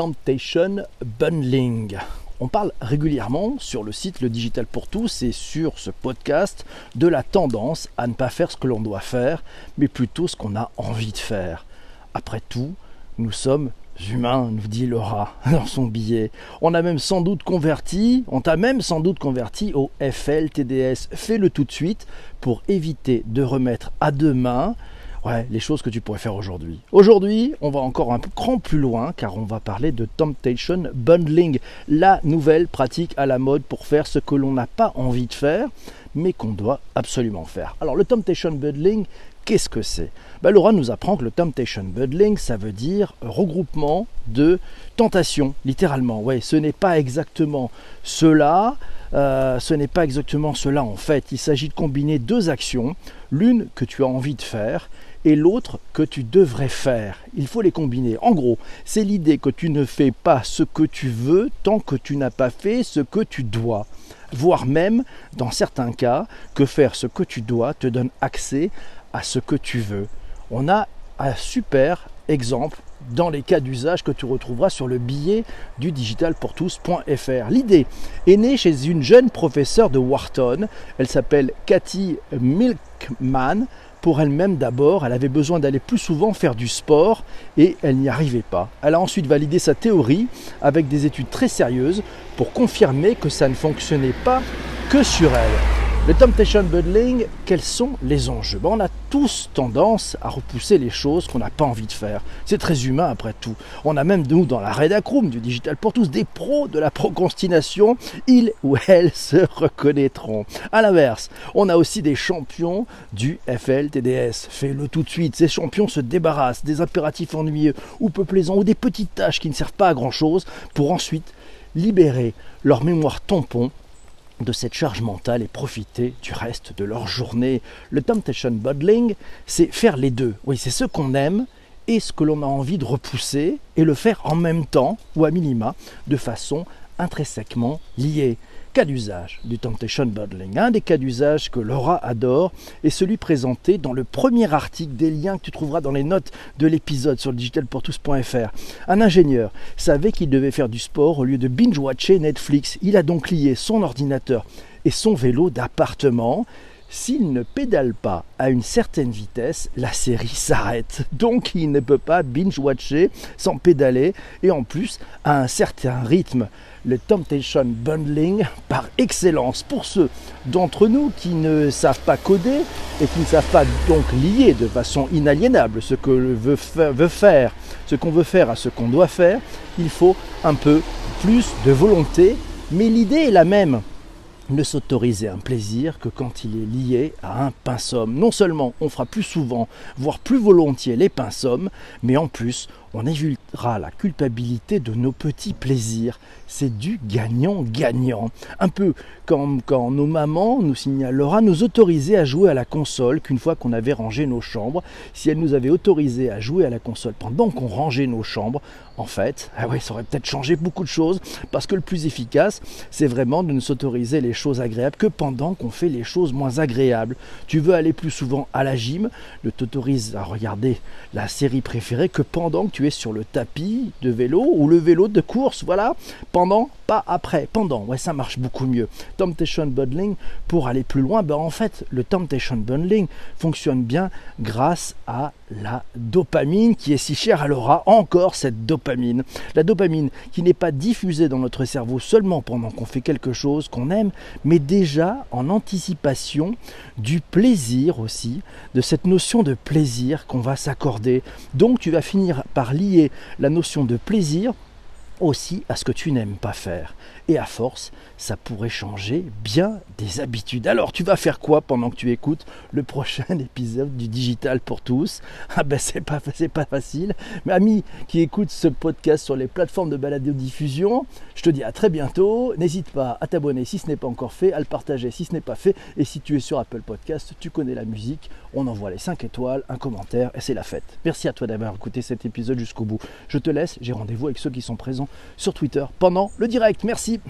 Temptation Bundling. On parle régulièrement sur le site Le Digital pour tous et sur ce podcast de la tendance à ne pas faire ce que l'on doit faire, mais plutôt ce qu'on a envie de faire. Après tout, nous sommes humains, nous dit Laura dans son billet. On a même sans doute converti, on t'a même sans doute converti au FLTDS. Fais-le tout de suite pour éviter de remettre à demain ouais, les choses que tu pourrais faire aujourd'hui. Aujourd'hui, on va encore un cran plus loin car on va parler de Temptation Bundling, la nouvelle pratique à la mode pour faire ce que l'on n'a pas envie de faire mais qu'on doit absolument faire. Alors le Temptation Bundling, qu'est-ce que c'est? Ben, Laura nous apprend que le Temptation Bundling, ça veut dire regroupement de tentations, littéralement. Ouais, ce n'est pas exactement cela. Euh, ce n'est pas exactement cela en fait. Il s'agit de combiner deux actions, l'une que tu as envie de faire et l'autre que tu devrais faire. Il faut les combiner. En gros, c'est l'idée que tu ne fais pas ce que tu veux tant que tu n'as pas fait ce que tu dois. Voire même, dans certains cas, que faire ce que tu dois te donne accès à ce que tu veux. On a un super exemple dans les cas d'usage que tu retrouveras sur le billet du digitalpourtous.fr. L'idée est née chez une jeune professeure de Wharton. Elle s'appelle Cathy Milkman pour elle-même d'abord, elle avait besoin d'aller plus souvent faire du sport et elle n'y arrivait pas. Elle a ensuite validé sa théorie avec des études très sérieuses pour confirmer que ça ne fonctionnait pas que sur elle. Le temptation bundling, quels sont les enjeux? Ben, On a tous tendance à repousser les choses qu'on n'a pas envie de faire. C'est très humain après tout. On a même nous dans la Redacroom du Digital pour tous des pros de la procrastination. Ils ou elles se reconnaîtront. A l'inverse, on a aussi des champions du FLTDS. Fais-le tout de suite. Ces champions se débarrassent des impératifs ennuyeux ou peu plaisants ou des petites tâches qui ne servent pas à grand chose pour ensuite libérer leur mémoire tampon de cette charge mentale et profiter du reste de leur journée. Le temptation bundling, c'est faire les deux. Oui, c'est ce qu'on aime et ce que l'on a envie de repousser et le faire en même temps ou à minima de façon intrinsèquement liée cas d'usage du Temptation Bundling. Un des cas d'usage que Laura adore est celui présenté dans le premier article des liens que tu trouveras dans les notes de l'épisode sur digitalpourtous.fr. Un ingénieur savait qu'il devait faire du sport au lieu de binge-watcher Netflix. Il a donc lié son ordinateur et son vélo d'appartement s'il ne pédale pas à une certaine vitesse, la série s'arrête. Donc il ne peut pas binge-watcher sans pédaler et en plus à un certain rythme. Le Temptation Bundling par excellence. Pour ceux d'entre nous qui ne savent pas coder et qui ne savent pas donc lier de façon inaliénable ce que veut, faire, ce qu'on veut faire à ce qu'on doit faire, il faut un peu plus de volonté. Mais l'idée est la même ne s'autoriser un plaisir que quand il est lié à un pinceau. Non seulement on fera plus souvent, voire plus volontiers les pinceaux, mais en plus on évitera la culpabilité de nos petits plaisirs. C'est du gagnant-gagnant. Un peu comme quand nos mamans nous signalera nous autoriser à jouer à la console qu'une fois qu'on avait rangé nos chambres. Si elles nous avaient autorisé à jouer à la console pendant qu'on rangeait nos chambres, en fait, ah ça aurait peut-être changé beaucoup de choses parce que le plus efficace, c'est vraiment de ne s'autoriser les choses agréables que pendant qu'on fait les choses moins agréables. Tu veux aller plus souvent à la gym, ne t'autorise à regarder la série préférée que pendant que tu sur le tapis de vélo ou le vélo de course, voilà, pendant, pas après, pendant, ouais, ça marche beaucoup mieux. Temptation Bundling, pour aller plus loin, ben en fait, le Temptation Bundling fonctionne bien grâce à la dopamine qui est si chère à Laura, encore cette dopamine. La dopamine qui n'est pas diffusée dans notre cerveau seulement pendant qu'on fait quelque chose qu'on aime, mais déjà en anticipation du plaisir aussi, de cette notion de plaisir qu'on va s'accorder. Donc tu vas finir par lier la notion de plaisir aussi à ce que tu n'aimes pas faire. Et à force, ça pourrait changer bien des habitudes. Alors, tu vas faire quoi pendant que tu écoutes le prochain épisode du Digital pour tous? Ah ben, c'est pas, pas facile. Mais amis qui écoutent ce podcast sur les plateformes de balado-diffusion, je te dis à très bientôt. N'hésite pas à t'abonner si ce n'est pas encore fait, à le partager si ce n'est pas fait. Et si tu es sur Apple Podcast, tu connais la musique. On envoie les 5 étoiles, un commentaire et c'est la fête. Merci à toi d'avoir écouté cet épisode jusqu'au bout. Je te laisse, j'ai rendez-vous avec ceux qui sont présents sur Twitter pendant le direct. Merci.